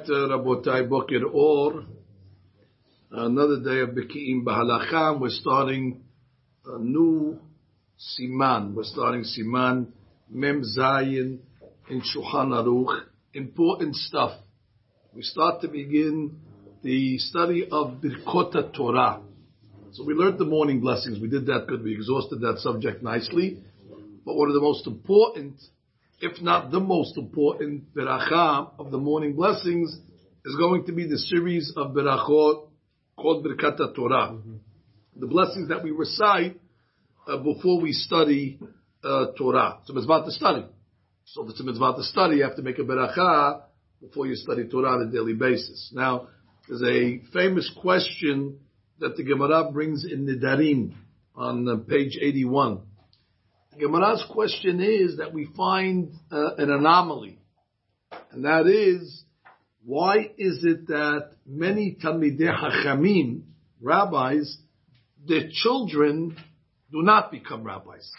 Rabotai Boker Or. Another day of Beki'im Bahalacha. We're starting a new Siman. We're starting Siman Mem Zayin in Shulchan Aruch. Important stuff. We start to begin the study of Birkota Torah. So we learned the morning blessings. We did that good. We exhausted that subject nicely. But one of the most important if not the most important beracha of the morning blessings, is going to be the series of berachot called Birkat Torah. Mm-hmm. The blessings that we recite uh, before we study uh, Torah. So it's about to study. So if it's a mitzvah to study, you have to make a beracha before you study Torah on a daily basis. Now, there's a famous question that the Gemara brings in Nidarim on uh, page 81. Gemara's question is that we find uh, an anomaly, and that is why is it that many Talmidei Hachamim, rabbis, their children do not become rabbis,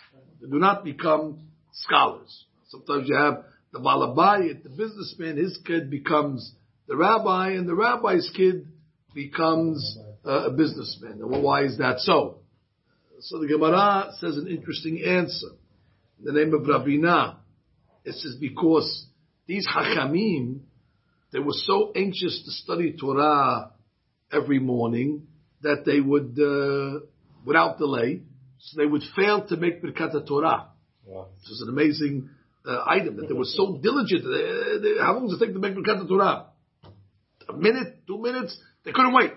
they do not become scholars. Sometimes you have the balabayit, the businessman, his kid becomes the rabbi, and the rabbi's kid becomes uh, a businessman. Why is that so? So the Gemara says an interesting answer. In the name of Ravina, it says because these Hachamim, they were so anxious to study Torah every morning that they would, uh, without delay, so they would fail to make Birkat Torah. Wow. This is an amazing uh, item that they were so diligent. They, they, how long does it take to make Birkat Torah? A minute, two minutes? They couldn't wait.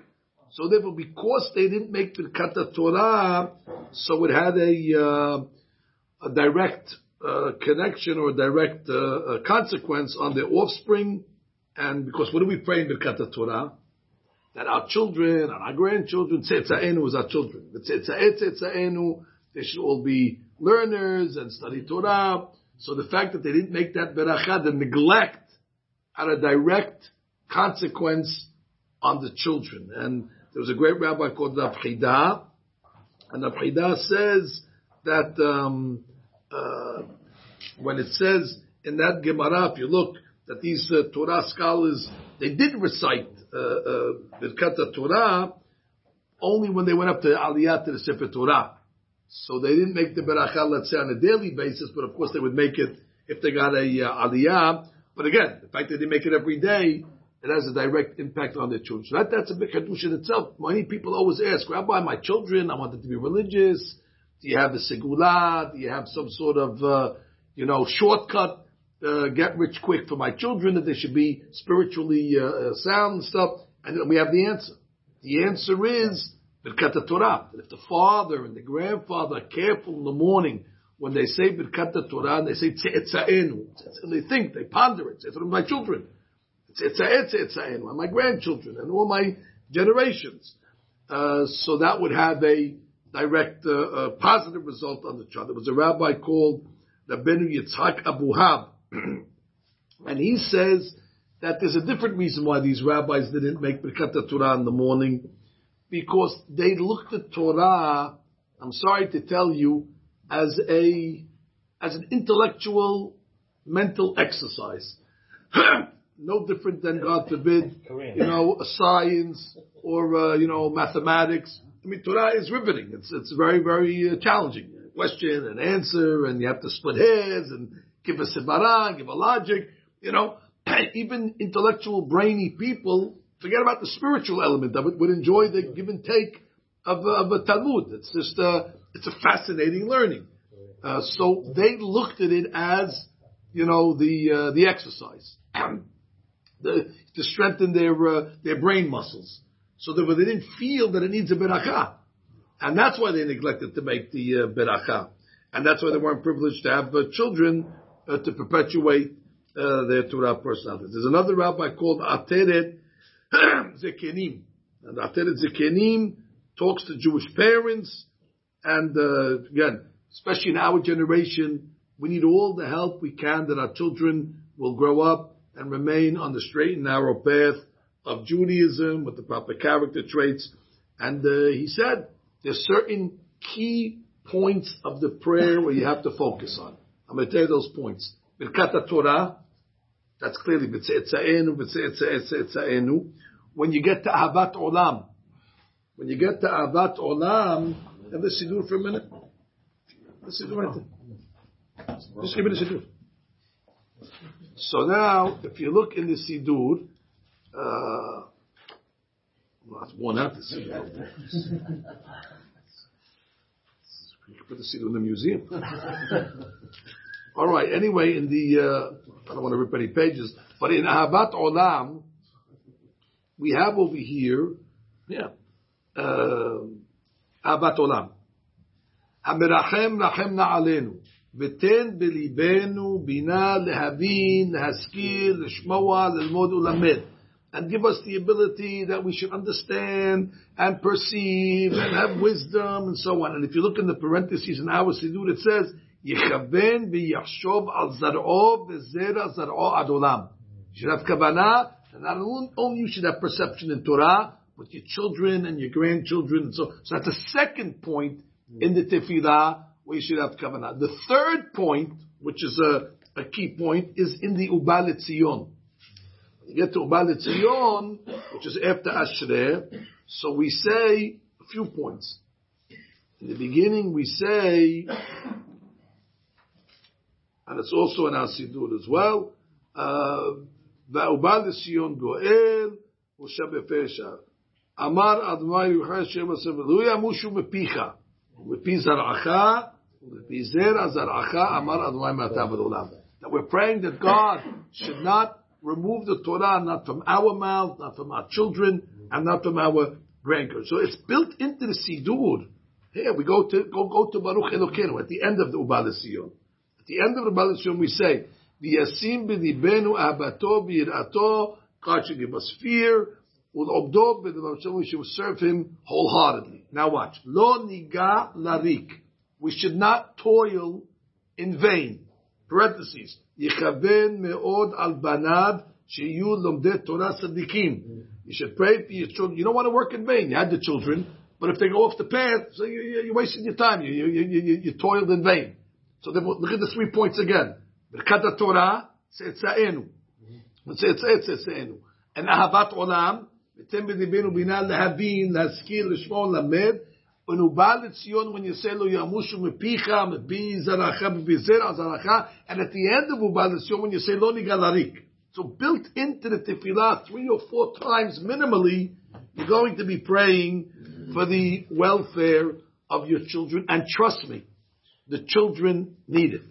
So therefore, because they didn't make the Birkat Torah, so it had a, uh, a direct uh, connection or direct uh, consequence on their offspring. And because what do we pray in Birkat Torah? That our children and our grandchildren, Tzetza'enu is our children. They should all be learners and study Torah. So the fact that they didn't make that beracha, the neglect, had a direct consequence on the children. And there was a great rabbi called Rav and Rav says that um, uh, when it says in that Gemara, if you look, that these uh, Torah scholars, they did recite uh, uh, Birkat uh, Torah only when they went up to Aliyah to the Sefer Torah. So they didn't make the beracha, let's say, on a daily basis, but of course they would make it if they got a uh, aliyah. But again, the fact that they make it every day, it has a direct impact on their children. So that, that's a big hadush in itself. Many people always ask, Rabbi, my children, I want them to be religious. Do you have a segula? Do you have some sort of, uh, you know, shortcut, uh, get rich quick for my children that they should be spiritually uh, uh sound and stuff? And we have the answer. The answer is Birkat Torah. If the father and the grandfather are careful in the morning when they say Birkat Torah and they say Tze'etza'enu, they think, they ponder it. say It's my children. My grandchildren and all my generations. Uh, so that would have a direct uh, positive result on the child. There was a rabbi called Rabbeinu Yitzhak Abuhab, and he says that there's a different reason why these rabbis didn't make Birkat Torah in the morning, because they looked at Torah, I'm sorry to tell you, as a as an intellectual, mental exercise. no different than, God forbid, you know, science or, uh, you know, mathematics. I mean, Torah is riveting. It's, it's very, very uh, challenging. Question and answer, and you have to split hairs and give a sibara, give a logic. You know, even intellectual, brainy people, forget about the spiritual element of it, would enjoy the give and take of, of a Talmud. It's just, uh, it's a fascinating learning. Uh, so they looked at it as, you know, the, uh, the exercise. the, to strengthen their, uh, their brain muscles so that they didn't feel that it needs a beracha. And that's why they neglected to make the uh, beracha. And that's why they weren't privileged to have uh, children uh, to perpetuate uh, their Torah personality. There's another rabbi called Ateret Zekenim. And Ateret Zekenim talks to Jewish parents. And uh, again, especially in our generation, we need all the help we can that our children will grow up and remain on the straight and narrow path of Judaism with the proper character traits. And uh, he said there's certain key points of the prayer where you have to focus on. I'm going to tell you those points. Birkat Torah, That's clearly. When you get to Ahavat Olam, when you get to Ahavat Olam, have the Siddur for a minute. The Siddur right there. Just give me the Siddur. So now, if you look in the Siddur, uh, well, it's worn out the Siddur. You can put the Siddur in the museum. All right. Anyway, in the uh, I don't want to rip any pages, but in Ahavat Olam, we have over here, yeah, uh, Ahavat Olam. המרחם רחם נא עלינו, ותן בליבנו בינה להבין, להשכיל, לשמוע, ללמוד ולמד. And give us the ability that we should understand and perceive and have wisdom and so on. And if you look in the parentheses in our Siddur, it says, יכוון ויחשוב על זרעו וזרע זרעו עד עולם. You should have kavanah, and not only you should have perception in Torah, but your children and your grandchildren. So, so that's the second point in the tefillah where you should have kavanah. The third point, which is a, a key point, is in the Ubalit Zion. You get to Ubalit Zion, which is after Ashrei, so we say a few points. In the beginning, we say and it's also in our Siddur as well. והובא לציון גואל, משה בפשע. אמר אדוני יוחד שם הספר, לא ימושו מפיך, ומפי זרעך, that we're praying that God should not remove the Torah, not from our mouth, not from our children, and not from our grandkids. So it's built into the Sidur. Here we go to go go to Baruch Elokeinu at the end of the Ubal Sion. At the end of the Ubal Sion, we say, "V'yasim b'dibenu abato v'irato." God should give us fear. Ul'obdo b'dibenu, we should serve Him wholeheartedly. Now watch. Lo niga larik We should not toil in vain. Parentheses. Yichaven me'od al banav sheyu lomdet Torah sadikim. You should pray for your children. You don't want to work in vain. You had the children, but if they go off the path, so you, are wasting your time. You, you, you, you toiled in vain. So then look at the three points again. Birkat Torah, Tzetza'enu. Tzetza'enu. And Ahavat Olam, ותן בליבנו בינה להבין, להשכיל, לשמור, when when you say lo yamushu mepicha, mepi zaracha, mepi zera zaracha, and at the end of Ubal Tzion when you say lo nigalarik. So built into the tefillah three or four times minimally, you're going to be praying for the welfare of your children. And trust me, the children need it.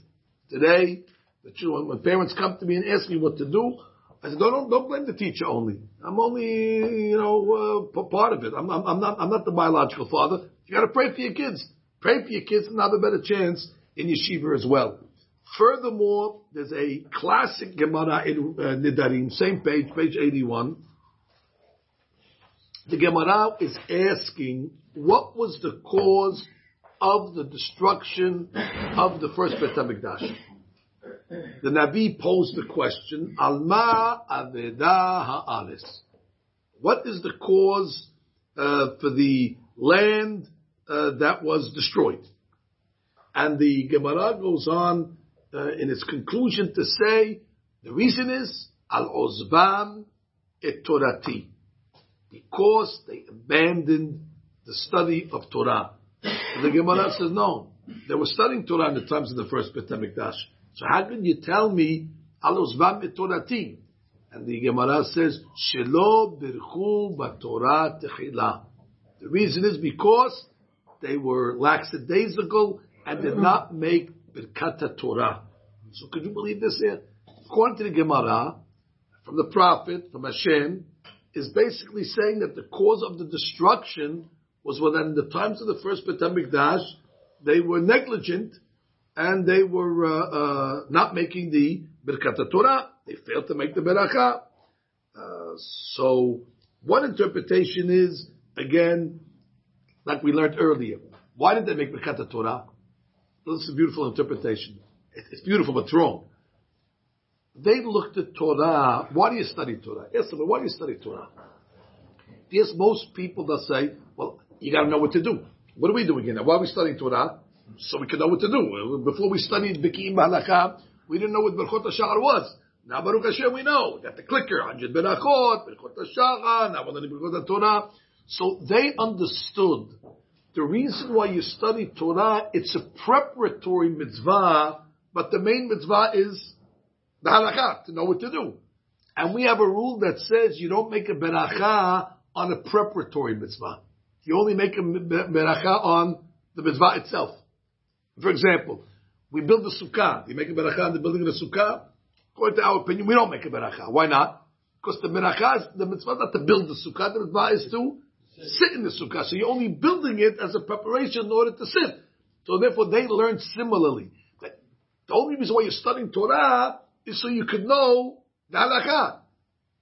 Today, the children, when parents come to me and ask me what to do, I said, don't, don't blame the teacher only. I'm only, you know, uh, part of it. I'm, I'm, I'm, not, I'm not the biological father. You gotta pray for your kids. Pray for your kids and have a better chance in yeshiva as well. Furthermore, there's a classic Gemara in uh, Nidarim, same page, page 81. The Gemara is asking, what was the cause of the destruction of the first Bet HaMikdash. The Navi posed the question, Alma Aveda Ha'aris. What is the cause uh, for the land uh, that was destroyed? And the Gemara goes on uh, in its conclusion to say, the reason is, Al Ozbam et Torati. Because they abandoned the study of Torah. The Gemara says, no, they were studying Torah in the times of the first Bet HaMikdash. So how can you tell me, alos vam Torati? And the Gemara says, Shelo birchu b'Torah techila. The reason is because they were lackadaisical and did not make birkat Torah. So could you believe this here? According to the Gemara, from the Prophet, from Hashem, is basically saying that the cause of the destruction was when in the times of the first Bet HaMikdash, they were negligent and they were uh, uh, not making the Birkat Torah. They failed to make the Beracha. Uh, so one interpretation is, again, like we learned earlier, why did they make Birkat Torah? This is a beautiful interpretation. It's beautiful, but wrong. They looked at Torah. Why do you study Torah? Yes, but why do you study Torah? Yes, most people that say, well, you got to know what to do. What are we doing here? Why are we studying Torah? So we can know what to do. Before we studied Beki'im Halakha, we didn't know what Berchot HaShahar was. Now Baruch Hashem, we know, got the clicker, 100 Berachot, Berachot HaShachar, now we're learning Berachot Torah. So they understood the reason why you study Torah, it's a preparatory mitzvah, but the main mitzvah is the halakha, to know what to do. And we have a rule that says you don't make a beracha on a preparatory mitzvah. You only make a beracha on the mitzvah itself. For example, we build a sukkah. You make a beracha on the building of the sukkah. According to our opinion, we don't make a beracha. Why not? Because the beracha is, the mitzvah not to build the sukkah, the mitzvah is to sit in the sukkah. So you're only building it as a preparation in order to sit. So therefore they learn similarly. That the only reason why you're studying Torah is so you could know the halakha.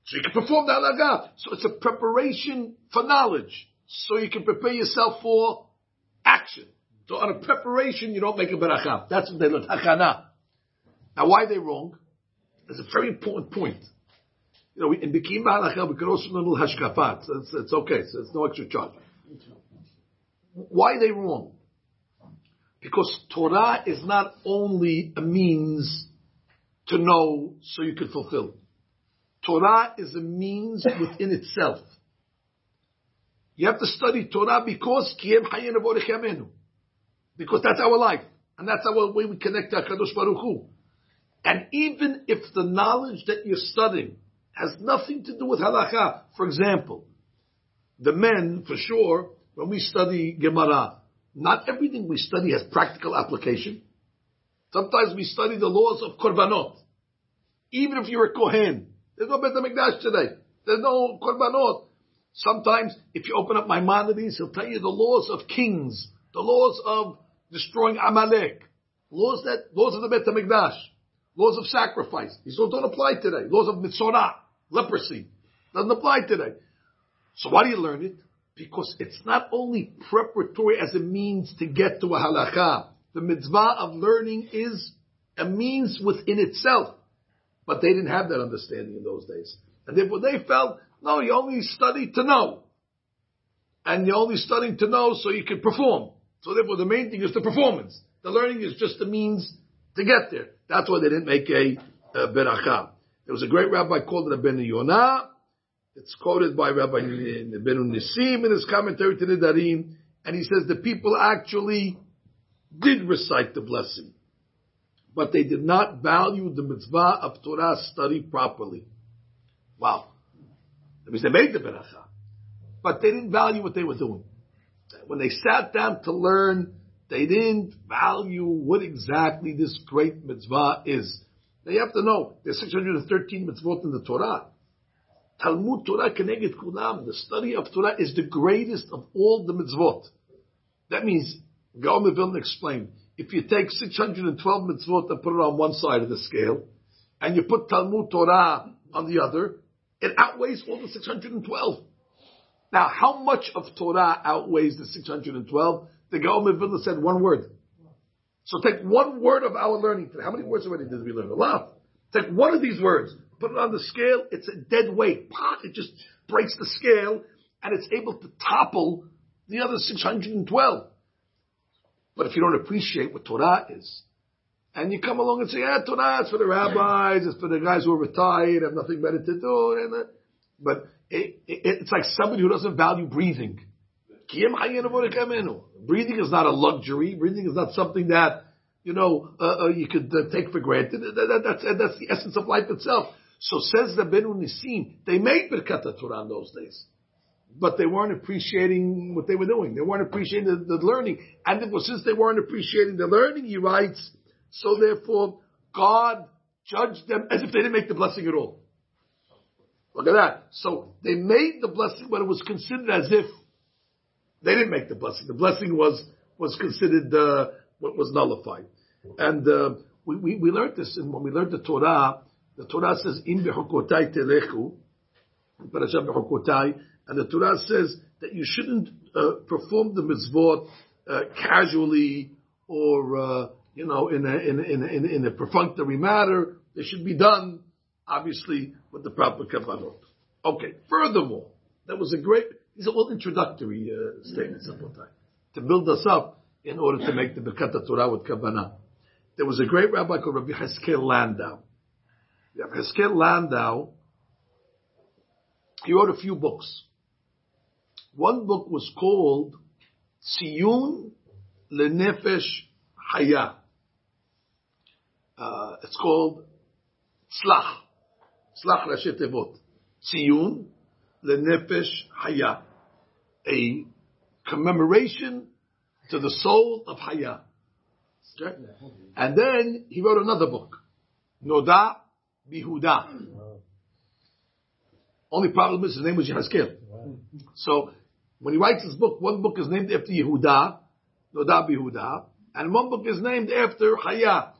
So you can perform the halakha. So it's a preparation for knowledge. So you can prepare yourself for action. So on a preparation, you don't make a beracha. That's what they learn. Hakana. Now why are they wrong? There's a very important point. You know, in Beki'im Halacha, we can also learn Hashkafat. So it's, it's okay. So it's no extra charge. Why are they wrong? Because Torah is not only a means to know so you can fulfill. Torah is a means within itself. You have to study Torah because because that's our life. And that's our way we connect to HaKadosh Baruch Hu. And even if the knowledge that you're studying has nothing to do with halacha. For example, the men, for sure, when we study Gemara, not everything we study has practical application. Sometimes we study the laws of korbanot. Even if you're a kohen, there's no Bet HaMikdash today. There's no korbanot. Sometimes, if you open up Maimonides, he'll tell you the laws of kings, the laws of destroying Amalek, laws that laws of the Bet HaMikdash, laws of sacrifice. These laws don't apply today. Laws of mitzorah leprosy. Doesn't apply today. So why do you learn it? Because it's not only preparatory as a means to get to a halakha. The mitzvah of learning is a means within itself. But they didn't have that understanding in those days. And therefore they felt, no, you only study to know. And you're only studying to know so you can perform. So therefore the main thing is the performance. The learning is just a means to get there. That's why they didn't make a, a. There was a great rabbi called Rabbeinu Yonah. It's quoted by Rabbi Rabbeinu Nisim in his commentary to Nidarim, and he says the people actually did recite the blessing, but they did not value the mitzvah of Torah study properly. Wow. That means they made the beracha, but they didn't value what they were doing. When they sat down to learn, they didn't value what exactly this great mitzvah is. They have to know there's 613 mitzvot in the Torah. Talmud Torah Keneged Kulam, the study of Torah is the greatest of all the mitzvot. That means, Gaon Vilna explained, if you take 612 mitzvot and put it on one side of the scale, and you put Talmud Torah on the other, it outweighs all the 612. Now, how much of Torah outweighs the 612? The Gaon Vilna said one word. So take one word of our learning today. How many words already did we learn? A lot. Take one of these words, put it on the scale, it's a dead weight. It just breaks the scale, and it's able to topple the other 612. But if you don't appreciate what Torah is, and you come along and say, yeah, Torah is for the rabbis, it's for the guys who are retired, have nothing better to do, and, but it, it, it's like somebody who doesn't value breathing. Breathing is not a luxury. Breathing is not something that, you know, uh, uh, you could uh, take for granted. That, that, that's, that's the essence of life itself. So says the Benu Nisim, they made Birkat Torah in those days. But they weren't appreciating what they were doing. They weren't appreciating the, the learning. And therefore, since they weren't appreciating the learning, he writes, so therefore, God judged them as if they didn't make the blessing at all. Look at that. So they made the blessing, but it was considered as if they didn't make the blessing. The blessing was was considered uh, was nullified. And uh, we, we, we learned this and when we learned the Torah. The Torah says in bechukotai telechu, and the Torah says that you shouldn't uh, perform the mitzvot uh, casually or uh, you know in a in in in a, in a perfunctory manner. They should be done obviously with the proper kavanot. Okay. Furthermore, that was a great these are all introductory uh, statements to build us up in order to make the Birkat Torah with Kavanah. There was a great rabbi called Rabbi Heskel Landau. Rabbi Heskel Landau, he wrote a few books. One book was called Tziyun Lenefesh Haya. Uh, it's called Tzlach. Tzlach Rashi. Tziyun Lenefesh Haya. A commemoration to the soul of Haya. And then he wrote another book, Noda Bihuda. Only problem is his name was Yehezkel. So when he writes his book, one book is named after Yehuda, Noda Bihuda, and one book is named after Haya.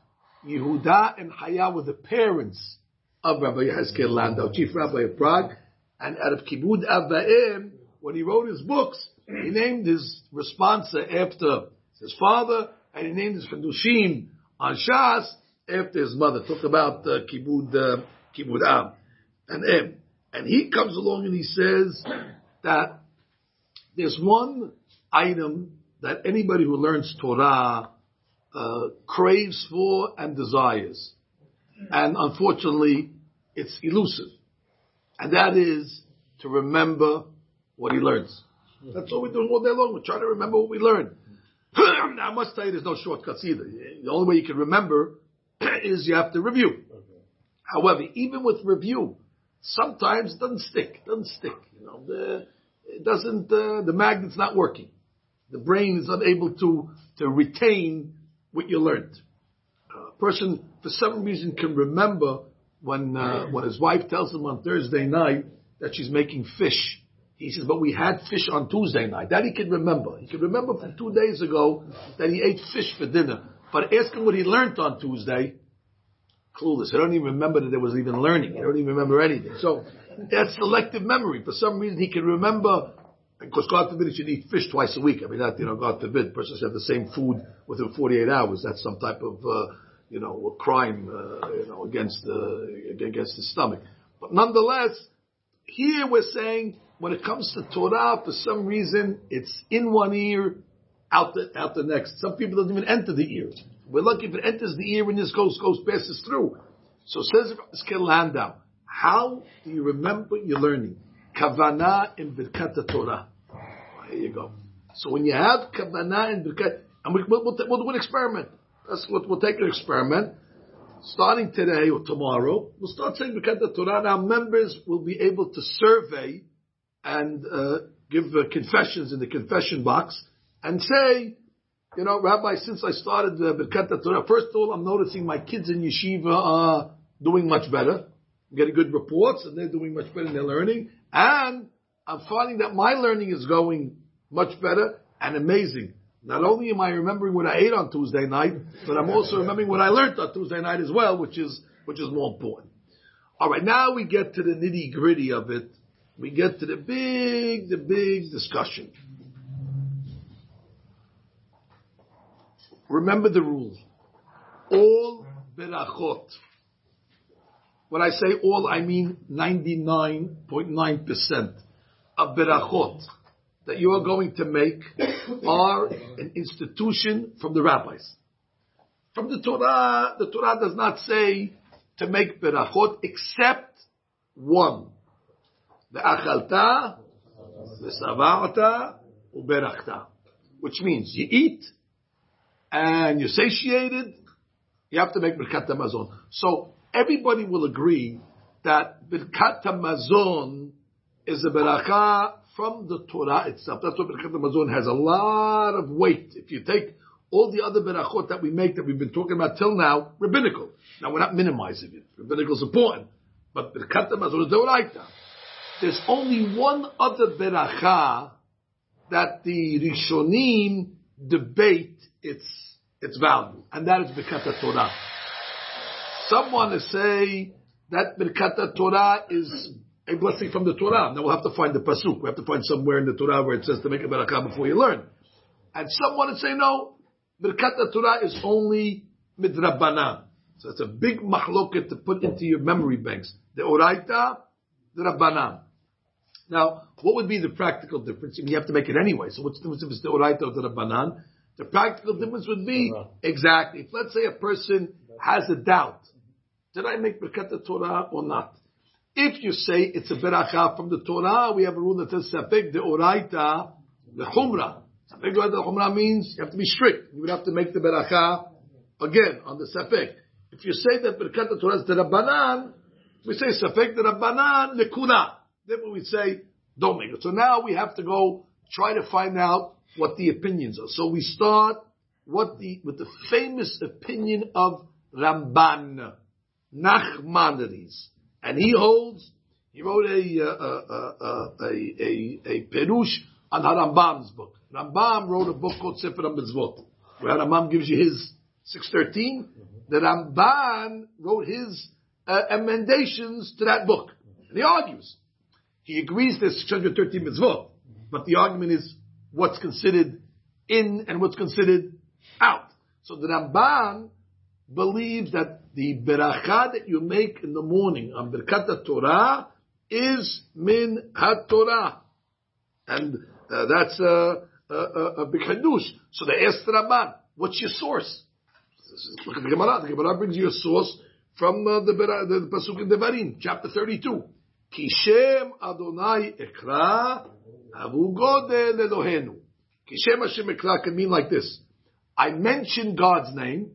Yehuda and Haya were the parents of Rabbi Yehezkel Landau, chief rabbi of Prague, and out of Kibud Avaim, when he wrote his books, he named his responsa after his father, and he named his Chedushim on Shas after his mother. Talk about uh, Kibud, uh, Kibud Am and Em. And he comes along and he says that there's one item that anybody who learns Torah uh, craves for and desires. And unfortunately, it's elusive. And that is to remember what he learns. That's all we're doing all day long. We're trying to remember what we learned. now, I must tell you, there's no shortcuts either. The only way you can remember is you have to review. Okay. However, even with review, sometimes it doesn't stick. It doesn't stick. You know, the, it doesn't. Uh, the magnet's not working. The brain is unable to to retain what you learned. A person, for some reason, can remember when uh, when his wife tells him on Thursday night that she's making fish he says, but we had fish on Tuesday night. That he can remember. He can remember from two days ago that he ate fish for dinner. But ask him what he learned on Tuesday. Clueless. I don't even remember that there was even learning. I don't even remember anything. So that's selective memory. For some reason he can remember, because God forbid he should eat fish twice a week. I mean, that, you know, God forbid, person should have the same food within 48 hours. That's some type of, uh, you know, a crime, uh, you know, against the, against the stomach. But nonetheless, here we're saying when it comes to Torah, for some reason, it's in one ear, out the out the next. Some people don't even enter the ear. We're lucky if it enters the ear and this goes goes passes through. So says Skill Landau, how do you remember your learning? Kavana in Birkat Torah. Here you go. So when you have Kavana in Birkat, and we, will we'll, we'll do an experiment. That's what we'll take an experiment. Starting today or tomorrow, we'll start saying Birkat Torah. Now members will be able to survey and uh, give uh, confessions in the confession box and say, you know, Rabbi, since I started Birkat Torah, first of all, I'm noticing my kids in yeshiva are doing much better, I'm getting good reports, and they're doing much better in their learning, and I'm finding that my learning is going much better and amazing. Not only am I remembering what I ate on Tuesday night, but I'm also remembering what I learned on Tuesday night as well, which is which is more important. All right, now we get to the nitty gritty of it we get to the big, the big discussion. Remember the rule. All berachot. When I say all, I mean 99.9% of berachot that you are going to make are an institution from the rabbis. From the Torah, the Torah does not say to make berachot except one. The achalta, the savarta, uberachta. Which means you eat and you're satiated, you have to make birkat mazon. So everybody will agree that birkat mazon is a beracha from the Torah itself. That's what Birkat Hamazon has a lot of weight. If you take all the other berachot that we make that we've been talking about till now, rabbinical. Now we're not minimizing it. Rabbinical is important, but Birkat Hamazon is the Oraita there's only one other beracha that the Rishonim debate its its value, and that is Birkat Torah. Some want to say that Birkat Torah is a blessing from the Torah. Now we'll have to find the pasuk. We have to find somewhere in the Torah where it says to make a beracha before you learn. And someone would say no, Birkat Torah is only midrabanan. So it's a big machloket to put into your memory banks. The Oraita, the Rabbanan. Now, what would be the practical difference? You have to make it anyway. So what's the difference if it's the Oraita or the Rabbanan? The practical difference would be, exactly, if let's say a person has a doubt did I make Birkat Torah or not? If you say it's a beracha from the Torah, we have a rule that says Safek de Oraita the Chumrah. Safek de Chumrah means you have to be strict. You would have to make the beracha again on the Safek. If you say that Birkat Torah is the Rabbanan, we say Safek the Rabbanan lekuna. Then we would say don't make it. So now we have to go try to find out what the opinions are. So we start what the with the famous opinion of Ramban, Nachmanides. And he holds, he wrote a, uh, uh, uh, a, a, a, Perush on Harambam's book. Rambam wrote a book called Sefer HaMitzvot, where Rambam gives you his 613. The Ramban wrote his uh, emendations to that book. And he argues. He agrees there's 613 mitzvot, but the argument is what's considered in and what's considered out. So the Ramban believes that the beracha that you make in the morning on Birkat Torah is min ha-Torah. And uh, that's a, a, a, big hadush. So they asked Ramban, what's your source? Look at the Gemara. The Gemara brings you a source from uh, the, the, the Pasuk in Devarim, chapter 32. Kishem Adonai Ekra Avu Godel Elohenu. Kishem Hashem Ekra can mean like this. I mention God's name,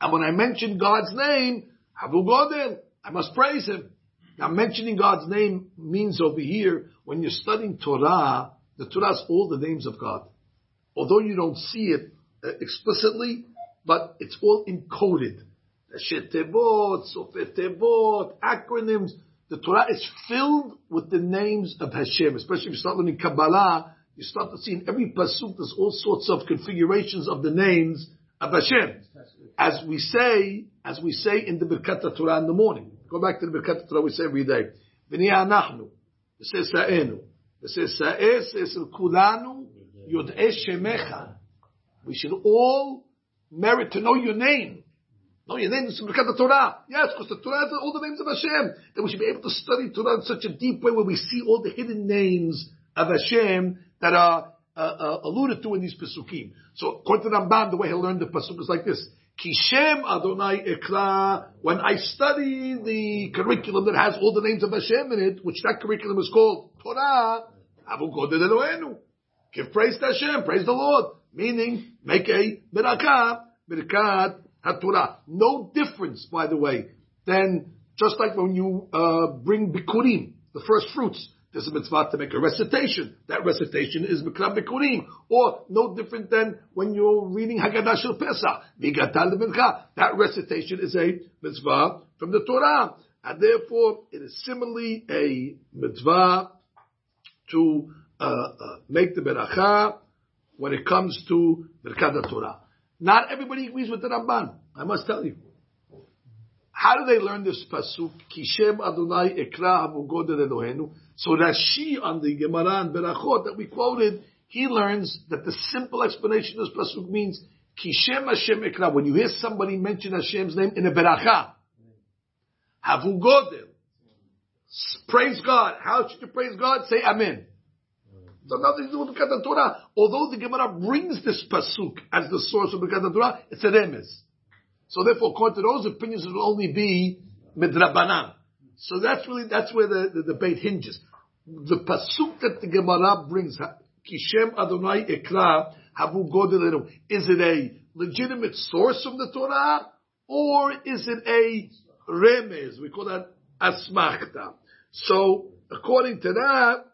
and when I mention God's name, Havu Godel, I must praise Him. Now mentioning God's name means over here, when you're studying Torah, the Torah is all the names of God. Although you don't see it uh, explicitly, but it's all encoded. Shetevot, Sofetevot, acronyms. The Torah is filled with the names of Hashem, especially if you start learning Kabbalah, you start to see in every pasuk there's all sorts of configurations of the names of Hashem. As we say, as we say in the Birkat Torah in the morning. Go back to the Birkat Torah we say every day. V'ni anachnu. It says sa'enu. Says sa'eh, says kulanu, yod'eh shemecha. We should all merit to know your name. Know your name is Birkat Torah. Yes, because the Torah has all the names of Hashem. Then we should be able to study Torah in such a deep way where we see all the hidden names of Hashem that are uh, uh, alluded to in these Pesukim. So according to Ramban, the way he learned the Pasuk is like this. Kishem Adonai Ekra, when I study the curriculum that has all the names of Hashem in it, which that curriculum is called Torah, Avu Godel Eloheinu. Give praise to Hashem, praise the Lord. Meaning, make a Birakah, Birkat HaTorah. No difference, by the way, than just like when you uh, bring Bikurim, the first fruits. There's a mitzvah to make a recitation. That recitation is Mikra Bikurim. Or no different than when you're reading Haggadah Shel Pesach. Vigatal. That recitation is a mitzvah from the Torah. And therefore, it is similarly a mitzvah to uh, uh, make the beracha when it comes to Birkat Torah. Not everybody agrees with the Ramban. I must tell you. How do they learn this pasuk? Kishem Adonai Ekra Elohenu. So Rashi on the Gemara and Berachot that we quoted, he learns that the simple explanation of this pasuk means Kishem Hashem Ekra. When you hear somebody mention Hashem's name in a beracha, Havu Godel. Praise God. How should you praise God? Say Amen. So nothing to do with the Torah. Although the Gemara brings this pasuk as the source of the Torah, it's a remez. So therefore, according to those opinions, it will only be midrabanan. So that's really that's where the, the debate hinges. The pasuk that the Gemara brings, Kishem Adonai Ekra Havu Godelenu, is it a legitimate source from the Torah or is it a remez? We call that asmachta. So according to that,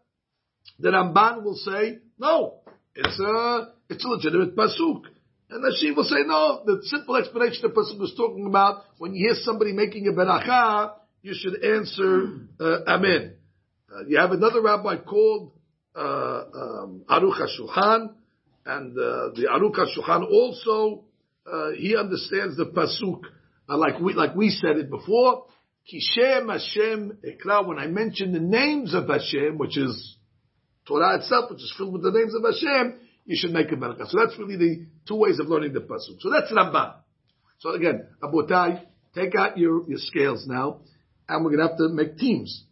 the Ramban will say no, it's a it's a legitimate pasuk. And Rashi will say, no, the simple explanation the person was talking about, when you hear somebody making a beracha, you should answer, uh, Amen. Uh, you have another rabbi called, uh, um, Aruch HaShulchan, and, uh, the Aruch HaShulchan also, uh, he understands the pasuk, uh, like we, like we said it before, Kishem Hashem Ekra, when I mention the names of Hashem, which is Torah itself, which is filled with the names of Hashem, you should make a barakah. So that's really the two ways of learning the pasuk. So that's Ramban. So again, Abotai, take out your, your scales now, and we're going to have to make teams.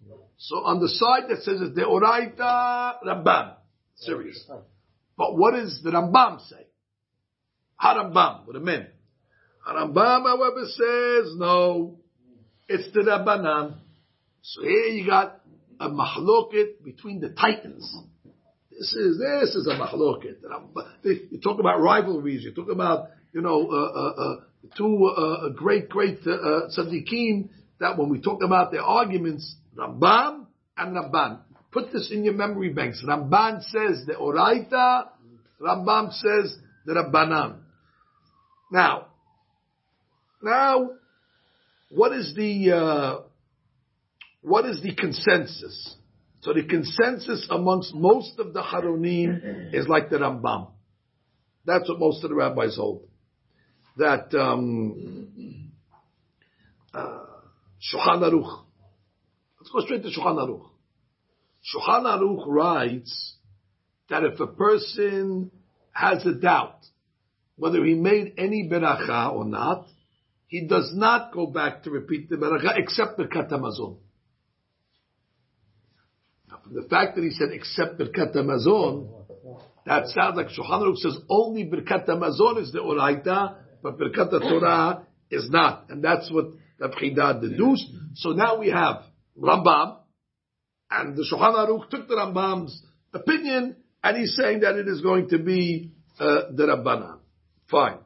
So on the side that says it's the Oraita Ramban. Serious. But what does the Rambam say? Harambam, with a men. Harambam, however, says no. it's the Rabbanan. So here you got a mahloket between the titans. This is this is a mahloket. You talk about rivalries. You talk about you know uh, uh, uh, two uh, great great uh, uh, tzaddikim that when we talk about their arguments, Rambam and Ramban. Put this in your memory banks. Ramban says the Oraita, Rambam says the Rabbanan. Now, now, what is the uh, what is the consensus? So the consensus amongst most of the Haronim is like the Rambam. That's what most of the rabbis hold. That um, uh, Shulchan Aruch. Go straight to Shulchan Aruch. Shulchan Aruch writes that if a person has a doubt whether he made any beracha or not, he does not go back to repeat the beracha except the katamazon. Now, from the fact that he said except Birkat Hamazon, that sounds like Shulchan Aruch says only Birkat Hamazon is the Oraita, but Birkat Torah is not. And that's what the Chidah deduced. So now we have Rambam, and the Shulchan Aruch took the Rambam's opinion, and he's saying that it is going to be uh, the Rabbanan. Fine.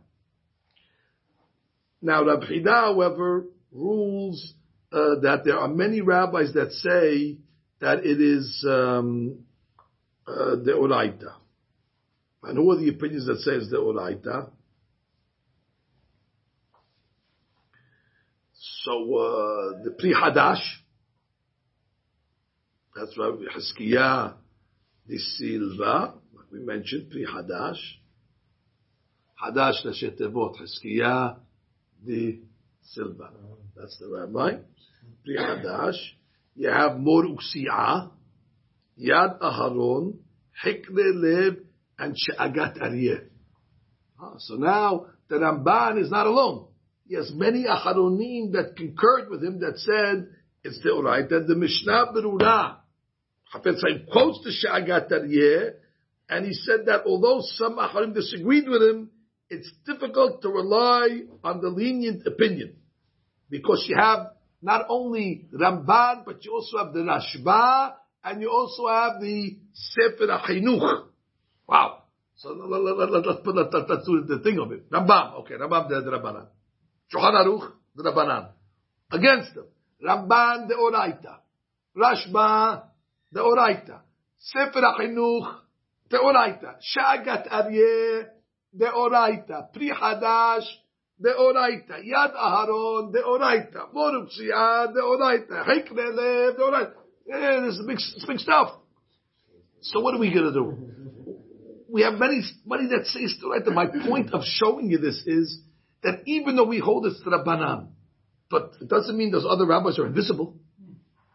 Now, Rab Chidah, however, rules uh, that there are many rabbis that say that it is um, uh, the Oraita. And who are the opinions that says the Oraita? So uh, the Pri Hadash, that's Rabbi Hiskiah de Silva, like we mentioned, Pri Hadash. Hadash Nashetevot, Hiskiah de Silva. That's the rabbi. Pri Hadash. You have Mor Uksi'ah, Yad Aharon, Hikre Lev, and She'agat Aryeh. Ah, so now the Ramban is not alone. He has many Aharonim that concurred with him that said it's the right. That the Mishnah Berurah, Hafez Chaim quotes the She'agat Aryeh, and he said that although some Aharonim disagreed with him, it's difficult to rely on the lenient opinion because you have not only Ramban, but you also have the Rashba, and you also have the Sefer HaChinuch. Wow. So let, us put the thing of it. Rambam, okay, Rambam the, the Rabbanan. Shulchan Aruch, the Rabbanan. Against them. Ramban the Oraita. Rashba the Oraita. Sefer HaChinuch the Oraita. Shagat Aryeh the Oraita. Pri Hadash the Oraita. Yad Aharon, the Oraita. Morupsia, the Oraita. Heknele, the Oraita. Yeah, this is big, big stuff. So what are we going to do? We have many, many that say Oraita. My point of showing you this is that even though we hold it's Rabbanan, but it doesn't mean those other rabbis are invisible.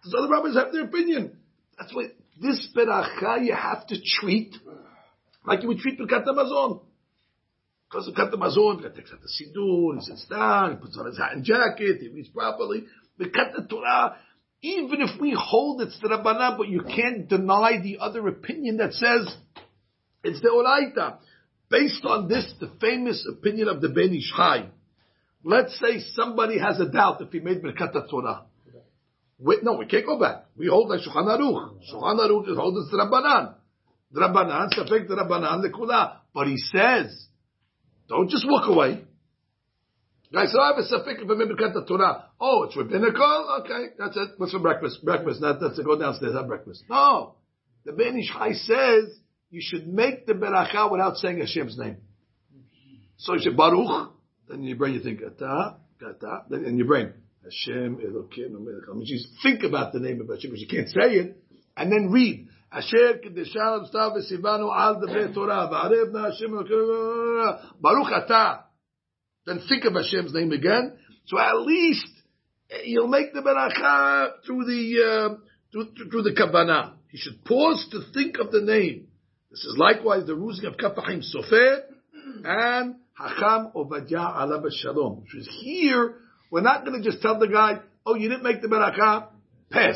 Those other rabbis have their opinion. That's why this beracha you have to treat like you would treat Birkat Hamazon. Because of Kat Mazon, he takes out the Siddur, he sits down, he puts on his hat and jacket, he reads properly. The Kat Torah, even if we hold it's the Rabbanah, but you can't deny the other opinion that says it's the Oraita. Based on this, the famous opinion of the Ben Ish let's say somebody has a doubt if he made Birkat Torah. Wait, no, we can't go back. We hold like Shulchan Aruch. Shulchan Aruch is hold it's the Rabbanan. Rabbanan, Safek Rabbanan, the Kula. But he says, don't just walk away. Guys, so I have a I'm the Torah. Oh, it's rabbinical? Okay, that's it. What's for breakfast? Breakfast, not that's to go downstairs, have breakfast. No. The Ben Ish Chai says you should make the beracha without saying Hashem's name. So you say Baruch, then in your brain you think Ata, Gata, then in your brain, Hashem Elokeinu Melech I mean, just think about the name of Hashem, but you can't say it, and then read. Asher kedeshal stav v'sivanu al devei Torah v'arev na Hashem Baruch Atah. Then think of Hashem's name again. So at least eh, you'll make the beracha through the uh, through, through the kavana. He should pause to think of the name. This is likewise the ruling of Kaf HaChaim Sofer and Hacham Ovadia Alav Shalom, which is here we're not going to just tell the guy, oh, you didn't make the beracha, pass.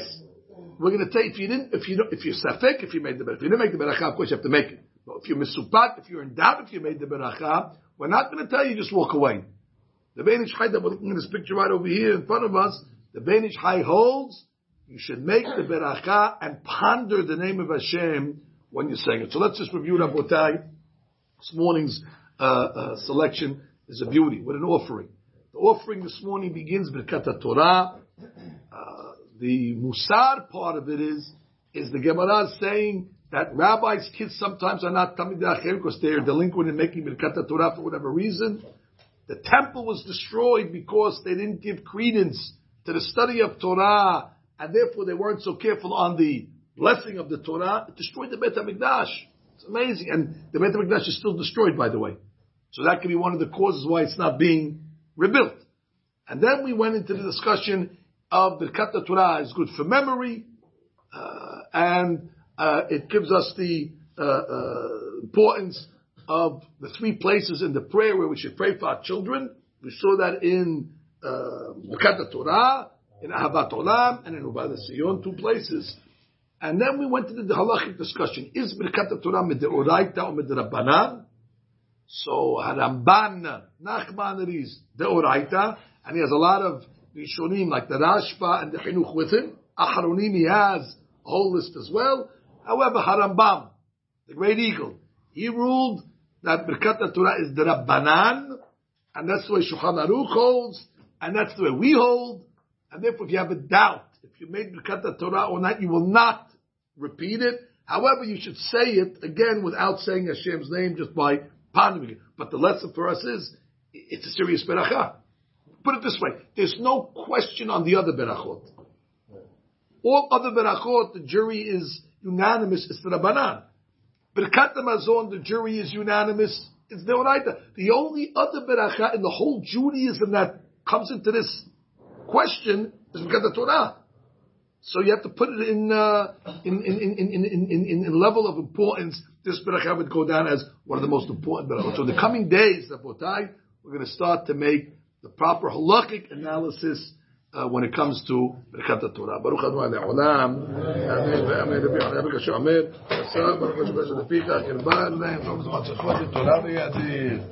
We're going to take if you didn't, if you if you're safek, if you made the beracha, if you didn't make the beracha, of course you have to make it. But if you're mesupak, if you're in doubt, if you made the beracha, we're not going to tell you just walk away. The Ben Ish that we're looking at this picture right over here in front of us, The Ben Ish Chai holds you should make the beracha and ponder the name of Hashem when you're saying it. So let's just review Rabotai. This morning's uh, uh, selection is a beauty with an offering. The offering this morning begins Birkat Torah. Uh, the Musar part of it is is the Gemara saying that rabbis' kids sometimes are not Talmidei Chachamim because they are delinquent in making Birkat Torah for whatever reason. The temple was destroyed because they didn't give credence to the study of Torah, and therefore they weren't so careful on the blessing of the Torah. It destroyed the Beit HaMikdash. It's amazing. And the Beit HaMikdash is still destroyed, by the way. So that could be one of the causes why it's not being rebuilt. And then we went into the discussion of the Birkat Torah is good for memory, uh, and uh, it gives us the uh, uh, importance of the three places in the prayer where we should pray for our children. We saw that in uh, Torah, in Ahavat Olam, and in Uva LeTzion, two places. And then we went to the halachic discussion. Is Birkat Torah mideoraita or midrabanan? So Haramban, Nachman is deoraita, and he has a lot of Rishonim like the Rashba and the Chinuch with him. Aharonim he has a whole list as well. However, Harambam, the great eagle, he ruled that Birkat Torah is deRabbanan, and that's the way Shulchan Aruch holds, and that's the way we hold, and therefore if you have a doubt, if you made Birkat Torah or not, you will not repeat it. However, you should say it again without saying Hashem's name, just by But the lesson for us is, it's a serious beracha. Put it this way, there's no question on the other berachot. All other berachot, the jury is unanimous, it's deRabbanan. Birkat Mazon, the jury is unanimous, it's deOraita. The only other beracha in the whole Judaism that comes into this question is because the Torah. So you have to put it in, uh, in, in, in, in, in, level of importance. This beracha would go down as one of the most important berachot. So in the coming days, Rabotai, we're going to start to make the proper halakhic analysis uh, when it comes to Birkat Torah. Baruch Adonai. Amen. Amen. Rabbi Yochanan